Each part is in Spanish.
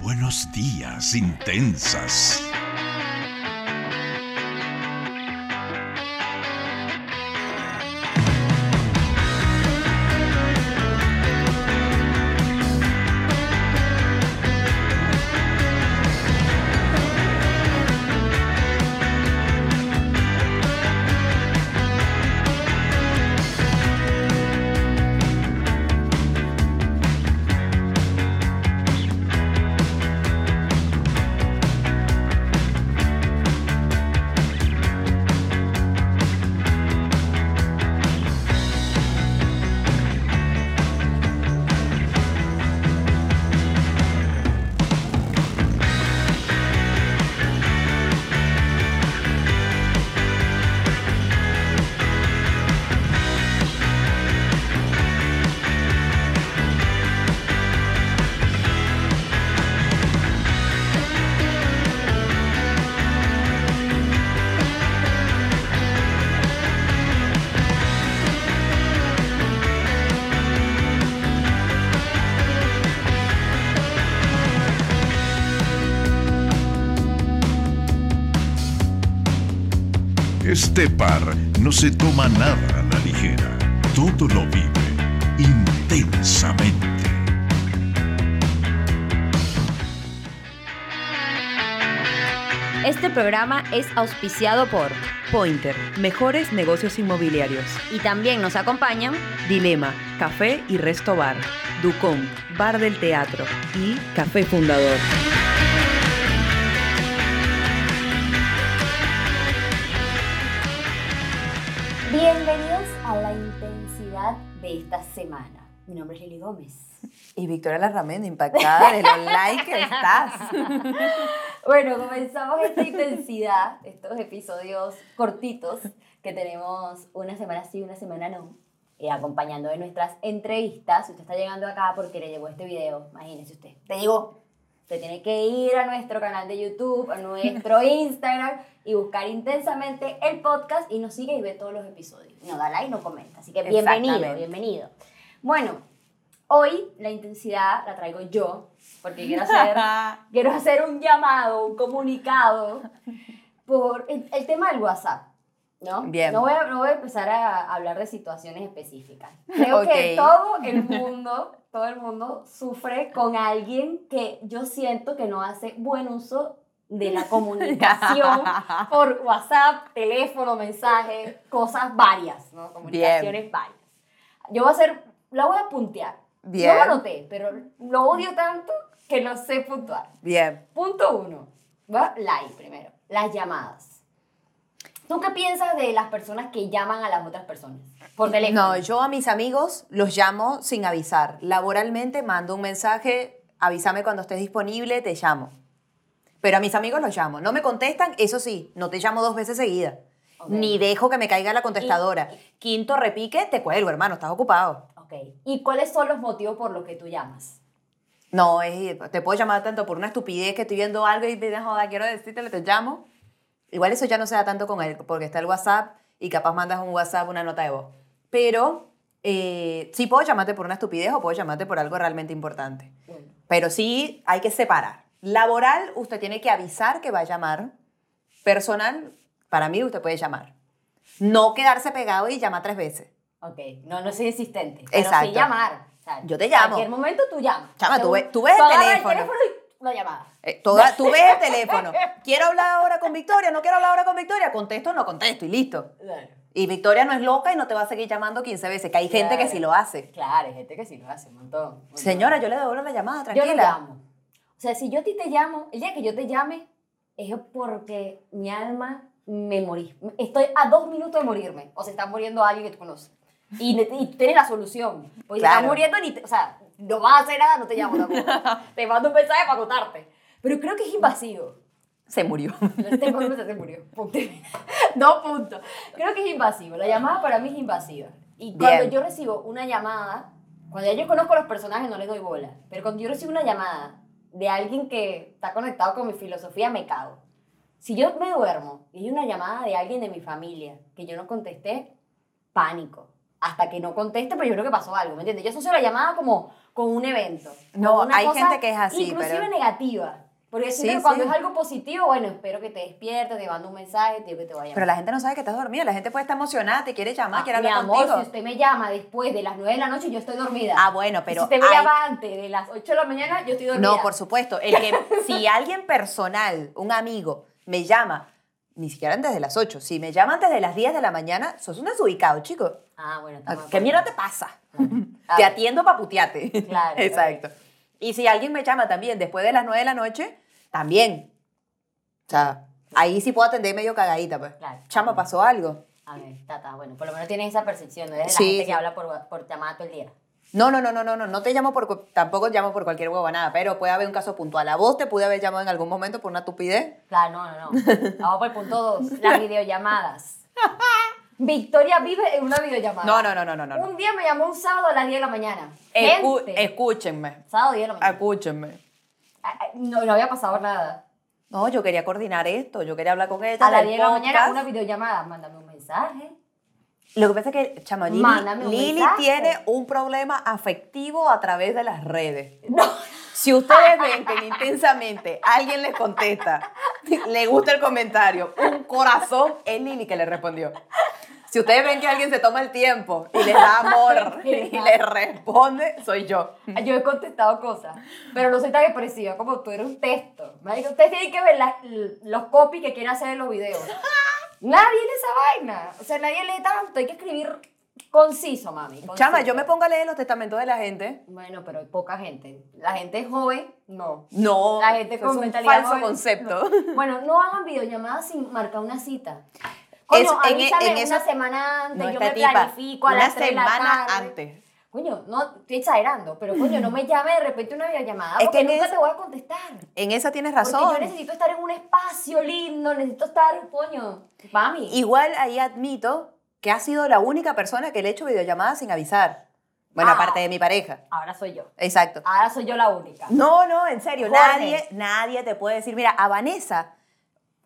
Buenos días, intensas. Este par no se toma nada a la ligera. Todo lo vive intensamente. Este programa es auspiciado por Pointer, mejores negocios inmobiliarios. y también nos acompañan Dilema, Café y Resto Bar. Ducón, Bar del Teatro y Café Fundador. La intensidad de esta semana. Mi nombre es Lili Gómez. Y Victoria Larramendi, impactada de lo like que estás. Bueno, comenzamos esta intensidad, estos episodios cortitos que tenemos una semana sí, una semana no, eh, acompañando de nuestras entrevistas. Usted está llegando acá porque le llegó este video, imagínese usted, te llegó. Usted tiene que ir a nuestro canal de YouTube, a nuestro Instagram y buscar intensamente el podcast y nos sigue y ve todos los episodios. No da like, no comenta. Así que bienvenido, bienvenido. Bueno, hoy la intensidad la traigo yo porque quiero hacer quiero hacer un llamado, un comunicado por el, el tema del WhatsApp. ¿No? Bien. No voy, a, no voy a empezar a hablar de situaciones específicas. Creo que todo el mundo, todo el mundo sufre con alguien que yo siento que no hace buen uso de la comunicación por WhatsApp, teléfono, mensaje, cosas varias, ¿no? Comunicaciones varias. Yo voy a hacer, la voy a puntear. Bien. Yo lo anoté, pero lo odio tanto que no sé puntuar. Bien. Punto uno. Va live primero. Las llamadas. ¿Tú qué piensas de las personas que llaman a las otras personas? Por teléfono. No, yo a mis amigos los llamo sin avisar. Laboralmente mando un mensaje, avísame cuando estés disponible, te llamo. Pero a mis amigos los llamo. No me contestan, eso sí, no te llamo dos veces seguidas. Ok. Ni dejo que me caiga la contestadora. Quinto repique, te cuelgo, hermano, estás ocupado. Ok. ¿Y cuáles son los motivos por los que tú llamas? No, es, te puedo llamar tanto por una estupidez que estoy viendo algo y te joda, quiero decirte, te llamo. Igual eso ya no se da tanto con él, porque está el WhatsApp y capaz mandas un WhatsApp, una nota de voz. Pero eh, sí puedo llamarte por una estupidez o puedo llamarte por algo realmente importante. Bueno. Pero sí hay que separar. Laboral, usted tiene que avisar que va a llamar. Personal, para mí usted puede llamar. No quedarse pegado y llama tres veces. Ok. No, no soy insistente. Pero Exacto. sí llamar. O sea, Yo te llamo. En cualquier momento tú llamas. Chama, tú Según- ves- tú ves el agarras teléfono. y una llamada. Eh, toda- tú ves el teléfono. ¿Quiero hablar ahora con Victoria? ¿No quiero hablar ahora con Victoria? Contesto o no contesto y listo. Claro. Y Victoria no es loca y no te va a seguir llamando 15 veces, que hay gente que Claro. sí lo hace. Claro, hay gente que sí lo hace un montón. un montón. Señora, yo le devuelvo la llamada, Yo tranquila. no llamo. O sea, si yo a ti te llamo, el día que yo te llame, es porque mi alma me morí. Estoy a dos minutos de morirme. O se está muriendo alguien que tú conoces. Y, tienes la solución. Porque se está Claro. muriendo ni te- O sea, no vas a hacer nada, no te llamo tampoco. te mando un mensaje para contarte. Pero creo que es invasivo. Se murió. Este se murió. Punto. Dos puntos. Creo que es invasivo. La llamada para mí es invasiva. Y cuando Bien. yo recibo una llamada, cuando ya yo conozco a los personajes no les doy bola. Pero cuando yo recibo una llamada de alguien que está conectado con mi filosofía, me cago. Si yo me duermo y hay una llamada de alguien de mi familia que yo no contesté, pánico. Hasta que no conteste, pero yo creo que pasó algo, ¿me entiendes? Yo asocio la llamada como con un evento. No, hay gente que es así, Inclusive pero- negativa. Porque Sí, que cuando sí. es algo positivo, bueno, espero que te despiertes, te mando un mensaje, te que te vaya Pero la gente no sabe que estás dormida. La gente puede estar emocionada, te quiere llamar, quiere Mi hablar amor, contigo. si usted me llama después de las 9 de la noche, yo estoy dormida. Ah, bueno, Y pero Si usted me hay- llama antes de las 8 de la mañana, yo estoy dormida. No, por supuesto. El que, si alguien personal, un amigo, me llama, ni siquiera antes de las 8, si me llama antes de las 10 de la mañana, sos un desubicado, chico. Ah, bueno, de ¿Qué mierda te pasa? Ah. Te atiendo para putearte. Claro, Exacto. Y si alguien me llama también después de las 9 de la noche, también. O sea, ahí sí puedo atender medio cagadita, pues. Claro. Chama, pasó algo. A ver, tata, bueno, por lo menos tienes esa percepción, no eres de la Sí, gente sí. que habla por, por llamada todo el día. No, no, no, no, no, no, no te llamo por, tampoco llamo por cualquier huevonada, pero puede haber un caso puntual. A vos te pude haber llamado en algún momento por una tupidez. Claro, no, no, no. Vamos por el punto 2, las videollamadas. Victoria vive en una videollamada. No, no, no, no, no, no. Un día me llamó un sábado a las 10 de la mañana. Escu- Gente, escúchenme, sábado 10 de la mañana. escúchenme. No, no había pasado nada. No, yo quería coordinar esto, yo quería hablar con ella. A las del 10 de la mañana una videollamada. Mándame un mensaje. Lo que pasa es que, chama, Lili, mensaje. tiene un problema afectivo a través de las redes. No. Si ustedes ven que intensamente alguien les contesta, le gusta el comentario, un corazón, es Lili que le respondió. Si ustedes ven que alguien se toma el tiempo y les da amor y les responde, soy yo. Yo he contestado cosas, pero no soy tan expresiva como tú eres un texto. Ustedes tienen que ver la- los copies que quieren hacer en los videos. Nadie lee esa vaina. O sea, nadie lee tanto. Hay que escribir conciso, mami. Chama, yo me pongo a leer los testamentos de la gente. Bueno, pero hay poca gente. La gente joven, no. No, La gente con es un mentalidad falso joven, concepto. no. Bueno, no hagan videollamadas sin marcar una cita. Coño, Es- en- avísame en una eso- semana antes, No, yo me tipa, planifico a una las 3 de la semana tarde. antes. Coño, no, estoy exagerando, pero coño, no me llame de repente una videollamada Es porque que nunca te voy a contestar. En esa tienes Porque razón. yo necesito estar en un espacio lindo, necesito estar, coño, mami. Igual ahí admito que ha sido la única persona que le he hecho videollamadas sin avisar. Bueno, Ah. aparte de mi pareja. Ahora soy yo. Exacto. Ahora soy yo la única. No, no, en serio, Jorge. nadie, nadie te puede decir, mira, a Vanessa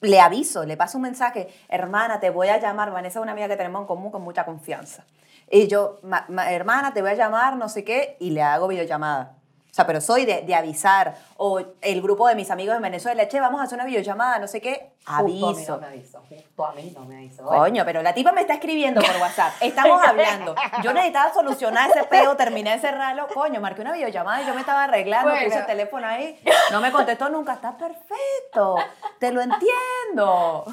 le aviso, le paso un mensaje, hermana, te voy a llamar, Vanessa es una amiga que tenemos en común con mucha confianza. Y yo, "Ma- ma- hermana, te voy a llamar, no sé qué, y le hago videollamada. O sea, pero soy de, de avisar. O el grupo de mis amigos en Venezuela, che, vamos a hacer una videollamada, no sé qué, Justo a mí aviso. no me avisó. Justo a mí no me avisó. Coño, pero la tipa me está escribiendo por WhatsApp. Estamos hablando. Yo necesitaba solucionar ese peo, terminé de cerrarlo. Coño, marqué una videollamada y yo me estaba arreglando, Bueno. puse el teléfono ahí. No me contestó nunca. Está perfecto. Te lo entiendo.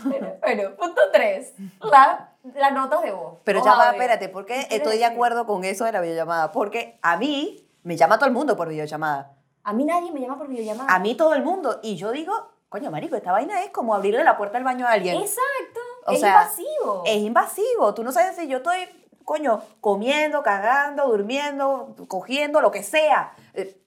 Bueno, punto 3. La, las notas de voz. Pero Los ya va, espérate, ¿por qué ¿Qué quieres estoy de acuerdo con eso de la videollamada? Porque a mí me llama todo el mundo por videollamada. A mí nadie me llama por videollamada. A mí todo el mundo. Y yo digo, coño, marico, esta vaina es como abrirle la puerta al baño a alguien. Exacto. O es sea, invasivo. Es invasivo. Tú no sabes si yo estoy, coño, comiendo, cagando, durmiendo, cogiendo, lo que sea. Eh,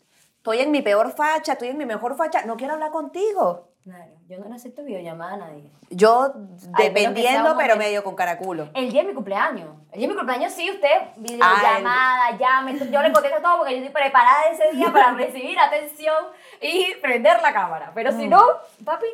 Estoy en mi peor facha, estoy en mi mejor facha. No quiero hablar contigo. Claro, yo no le acepto videollamada a nadie. Yo Ay, dependiendo, pero medio con caraculo. El día de mi cumpleaños. El día de mi cumpleaños, sí, usted, videollamada, llame. Yo le contesto todo porque yo estoy preparada ese día para recibir atención y prender la cámara. Pero Mm. si no, papi,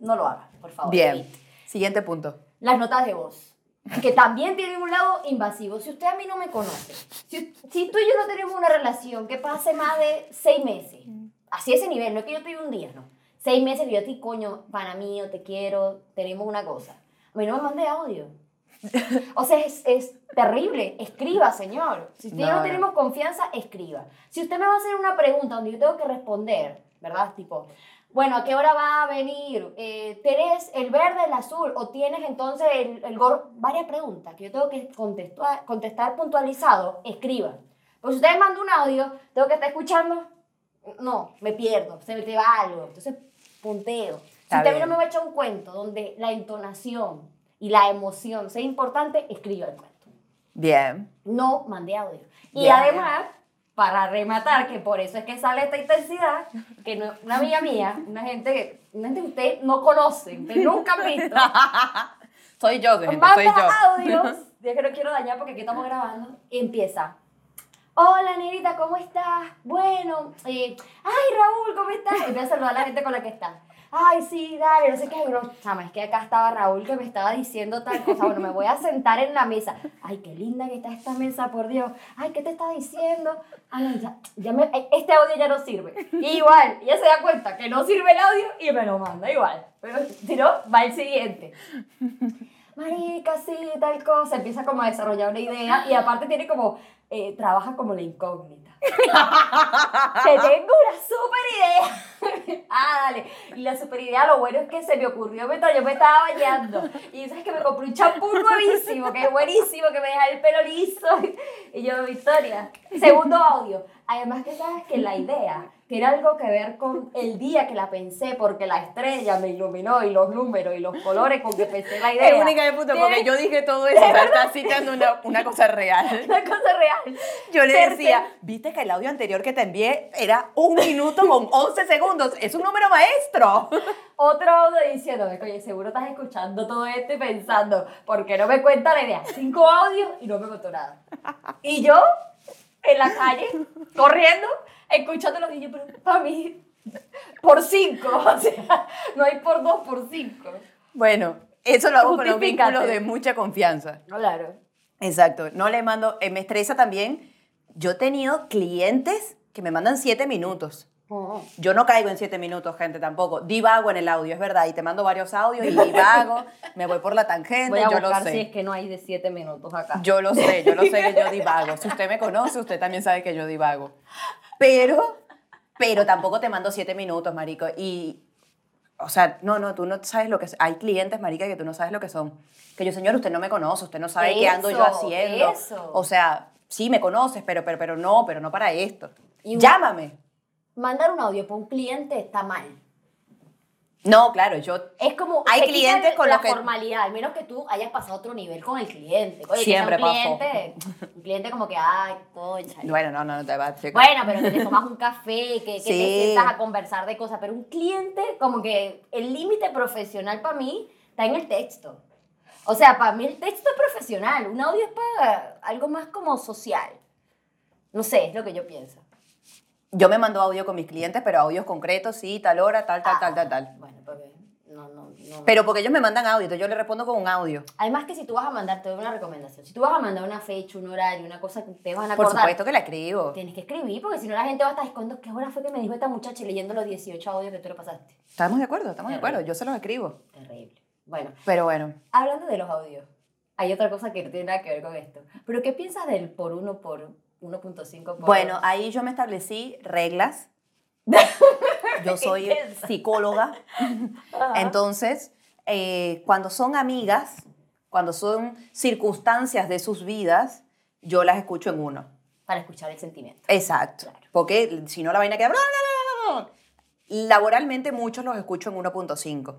no lo haga, por favor. Bien. Siguiente punto. Las notas de voz. Que también tienen un lado invasivo. Si usted a mí no me conoce, si, si tú y yo no tenemos una relación que pase más de seis meses, así ese nivel, no es que yo te un día, no. Seis meses que yo a ti, coño, para mí, o te quiero, tenemos una cosa. A mí no me mande audio. O sea, es, es terrible. Escriba, señor. Si usted y no no. tenemos confianza, escriba. Si usted me va a hacer una pregunta donde yo tengo que responder, ¿verdad? Tipo, bueno, ¿a qué hora va a venir? Eh, ¿Tenés el verde, el azul? ¿O tienes entonces el, el gorro? Varias preguntas que yo tengo que contestar, contestar puntualizado. Escriba. Pues si usted me manda un audio, tengo que estar escuchando. No, me pierdo, se me te va algo. Entonces, punteo. Si usted no me va a echar un cuento donde la entonación y la emoción sea importante, escriba el cuento. Bien. No mande audio. Y Bien, además, para rematar, que por eso es que sale esta intensidad, que no- una amiga mía, una gente, que- una gente que usted no conoce, usted nunca han visto, Soy yo, gente, soy yo. audios, ya que no quiero dañar porque aquí estamos grabando, empieza. Hola, Nerita, ¿cómo estás? Bueno, eh, ay, Raúl, ¿cómo estás? Empieza a saludar a la gente con la que está. ay, sí, dale, no sé qué. Yo, chama, es que acá estaba Raúl que me estaba diciendo tal cosa. Bueno, me voy a sentar en la mesa. Ay, qué linda que está esta mesa, por Dios. Ay, ¿qué te está diciendo? Ay, no, ya, ya me, este audio ya no sirve. Igual, ella se da cuenta que no sirve el audio y me lo manda igual. Pero si no, va el siguiente. Marica, sí, tal cosa. Empieza como a desarrollar una idea y aparte tiene como, eh, trabaja como la incógnita. Te tengo una super idea. ah, dale. Y la super idea, lo bueno es que se me ocurrió mientras yo me estaba bañando. Y sabes que me compré un champú nuevísimo, que es buenísimo, que me deja el pelo liso. Y yo, Victoria, segundo audio. Además que sabes que la idea tiene algo que ver con el día que la pensé, porque la estrella me iluminó y los números y los colores con que pensé la idea. Es única de puta, porque yo dije todo eso, pero estás citando una, una cosa real. Una cosa real. Yo le decía, viste que el audio anterior que te envié era un minuto con 11 segundos. Es un número maestro. Otro audio diciéndome, oye, seguro estás escuchando todo esto y pensando, ¿por qué no me cuenta la idea? Cinco audios y no me contó nada. Y yo, en la calle, corriendo, escuchando los niños, pero para mí, por cinco, o sea, no hay por dos, por cinco. Bueno, eso lo hago con los vínculos de mucha confianza. Claro. Exacto. No le mando, eh, me estresa también. Yo he tenido clientes que me mandan 7 minutos. Yo no caigo en 7 minutos, gente, tampoco. Divago en el audio, es verdad. Y te mando varios audios y divago. me voy por la tangente, Voy a yo lo sé. si es que no hay de siete minutos acá. Yo lo sé, yo lo sé que yo divago. Si usted me conoce, usted también sabe que yo divago. Pero, pero tampoco te mando siete minutos, marico. Y, o sea, no, no, tú no sabes lo que. Hay clientes, marica, que tú no sabes lo que son. Que yo, señor, usted no me conoce, usted no sabe qué ando yo haciendo. eso. O sea, sí me conoces, pero, pero, pero no, pero no para esto. Llámame. Mandar un audio para un cliente está mal. No, claro, yo Es como Hay clientes con la los que- formalidad, al menos que tú hayas pasado otro nivel con el cliente. Oye, que Siempre sea un pasó. cliente, un cliente como que, ay, concha. Bueno, no, no, no te va a Bueno, pero que te tomas un café, que, que te sientas a conversar de cosas, pero un cliente, como que el límite profesional para mí está en el texto. O sea, para mí el texto es profesional, un audio es para algo más como social. No sé, es lo que yo pienso. Yo me mando audio con mis clientes, pero audios concretos, sí, tal hora, tal, tal, Ah, tal, tal, tal. Bueno, porque no, no, no. Pero porque ellos me mandan audio, entonces yo le respondo con un audio. Además que si tú vas a mandar, te doy una recomendación. Si tú vas a mandar una fecha, un horario, una cosa que te van a Por acordar, supuesto que la escribo. tienes que escribir, porque si no la gente va a estar escondiendo qué hora fue que me dijo esta muchacha leyendo los 18 audios que tú le pasaste. Estamos de acuerdo, estamos de acuerdo. Yo se los escribo. Terrible. Bueno, Pero bueno, hablando de los audios, hay otra cosa que no tiene nada que ver con esto. Pero ¿qué piensas del por uno por 1.5 por bueno, ahí yo me establecí reglas. Yo soy psicóloga. Ajá. Entonces, eh, cuando son amigas, cuando son circunstancias de sus vidas, yo las escucho en uno. Para escuchar el sentimiento. Exacto. Claro. Porque si no la vaina queda... Laboralmente muchos los escucho en 1.5.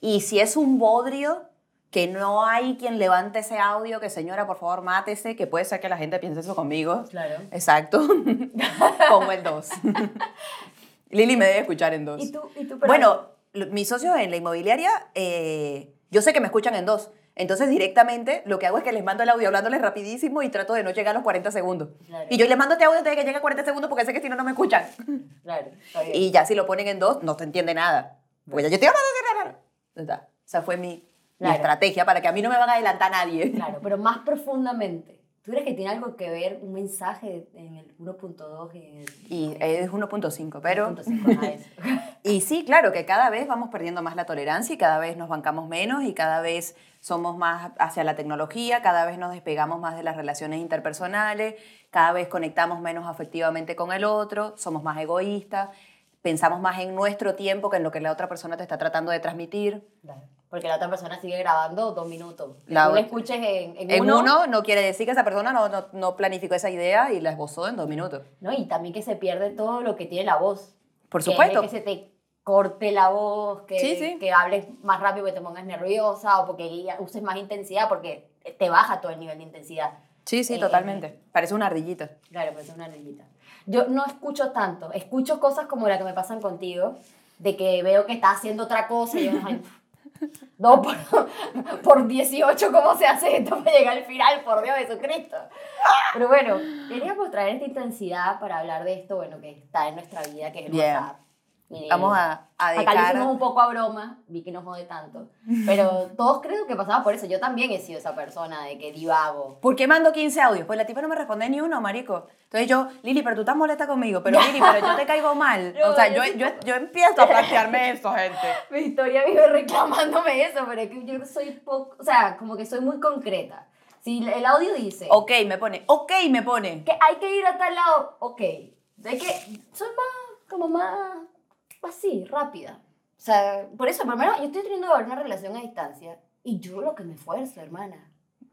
Y si es un bodrio, que no hay quien levante ese audio, que señora, por favor, mátese, que puede ser que la gente piense eso conmigo. Claro. Exacto. Pongo el 2. Lili me debe escuchar en 2. ¿Y tú, y tú Bueno, mis socios en la inmobiliaria, eh, yo sé que me escuchan en 2. Entonces, directamente, lo que hago es que les mando el audio hablándoles rapidísimo y trato de no llegar a los 40 segundos. Claro. Y yo les mando este audio antes de que llegue a 40 segundos porque sé que si no, no me escuchan. Claro, está bien. Y ya si lo ponen en 2, no se entiende nada. Porque ya yo estoy hablando. Está. Esa fue mi, Claro. estrategia para que a mí no me van a adelantar nadie. Claro, pero más profundamente. ¿Tú crees que tiene algo que ver un mensaje en el 1.2 y el Y es 1.5, pero... 1.5? Ajá, eso. Y sí, claro, que cada vez vamos perdiendo más la tolerancia y cada vez nos bancamos menos y cada vez somos más hacia la tecnología, cada vez nos despegamos más de las relaciones interpersonales, cada vez conectamos menos afectivamente con el otro, somos más egoístas, pensamos más en nuestro tiempo que en lo que la otra persona te está tratando de transmitir. Claro, Porque la otra persona sigue grabando dos minutos. Que La tú otra- escuches en, en, En uno, uno, no quiere decir que esa persona no, no, no planificó esa idea y la esbozó en dos minutos. ¿no? Y también que se pierde todo lo que tiene la voz. Por Que es supuesto. Que se te corte la voz, que, Sí, sí. que hables más rápido, que te pongas nerviosa o porque uses más intensidad, porque te baja todo el nivel de intensidad. Sí, sí, Eh, totalmente. Parece una ardillita. Claro, es una niñita. Yo no escucho tanto, escucho cosas como la que me pasan contigo, de que veo que estás haciendo otra cosa y yo, ay, no, por, por 18, ¿cómo se hace esto para llegar al final? Por Dios Jesucristo. Pero bueno, queríamos traer esta intensidad para hablar de esto, bueno, que está en nuestra vida, que es el. Y- Vamos a, a Acá lo hicimos un poco a broma, vi que no jode tanto. Pero todos creo que pasaba por eso. Yo también he sido esa persona de que divago. ¿Por qué mando 15 audios? Pues la tipa no me responde ni uno, marico. Entonces yo, Lili, pero tú estás molesta conmigo. Pero Lili, pero yo te caigo mal. O sea, yo yo, yo, empiezo a plantearme eso, gente. Victoria vive reclamándome eso, pero es que yo soy poco, o sea, como que soy muy concreta. Si el audio dice Ok, me pone. Ok, me pone. que hay que ir a tal lado, ok. De que soy más, como más, así, rápida. O sea, por eso, primero, yo estoy teniendo ahora una relación a distancia y yo lo que me esfuerzo, hermana.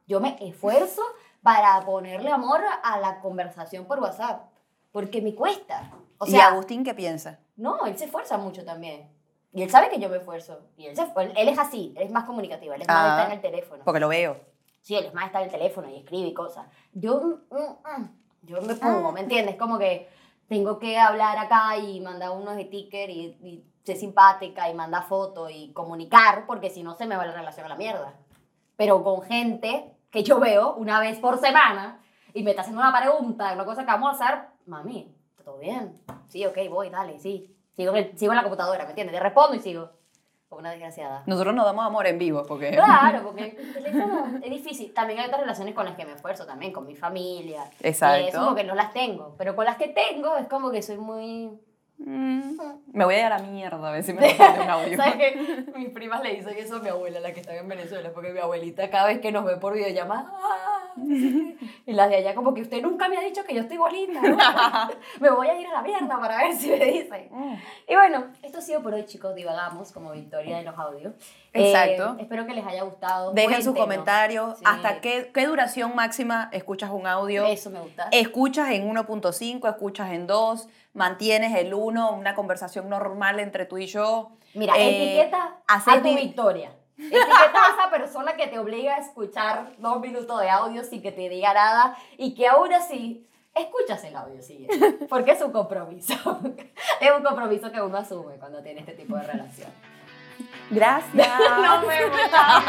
Yo me esfuerzo para ponerle amor a la conversación por WhatsApp, porque me cuesta. O ¿Y sea, Agustín qué piensa? no, él se esfuerza mucho también. Y él sabe que yo me esfuerzo. Y él, se, él, es así, él es más comunicativo, él es más Ah. está en el teléfono. Porque lo veo. Sí, él es más está en el teléfono y escribe y cosas. Yo, mm, mm, yo me pongo, ¿me entiendes? Como que tengo que hablar acá y mandar unos stickers y, y ser simpática y mandar fotos y comunicar, porque si no se me va la relación a la mierda. Pero con gente que yo veo una vez por semana y me está haciendo una pregunta, una cosa que vamos a hacer, mami, ¿está todo bien? Sí, ok, voy, dale, sí. Sigo sigo en la computadora, ¿me entiendes? Te respondo y sigo. Como una desgraciada. Nosotros nos damos amor en vivo porque... Claro, porque el teléfono es difícil. También hay otras relaciones con las que me esfuerzo también, con mi familia. Exacto. Y eso porque no las tengo. Pero con las que tengo es como que soy muy... Mm, me voy a ir a la mierda a ver si me un audio. ¿Sabes qué? Mis primas le dicen eso a mi abuela, la que está en Venezuela, porque mi abuelita cada vez que nos ve por videollamada... ¡ah! Y las de allá como que usted nunca me ha dicho que yo estoy bonita. me voy a ir a la mierda para ver si me dicen. Mm. Y bueno, esto ha sido por hoy, chicos. Divagamos como Victoria de los audios. Exacto. Eh, espero que les haya gustado. Dejen sus Cuéntenos. comentarios. Sí. ¿Hasta qué, qué duración máxima escuchas un audio? Eso me gusta. Escuchas en 1.5, escuchas en 2, mantienes el 1, una conversación normal entre tú y yo. Mira, Eh, etiqueta hacer a tu Victoria. Etiqueta a esa persona que te obliga a escuchar dos minutos de audio sin que te diga nada y que aún así escuchas el audio siguiente. Porque es un compromiso. es un compromiso que uno asume cuando tiene este tipo de relación. Gracias. no me gusta.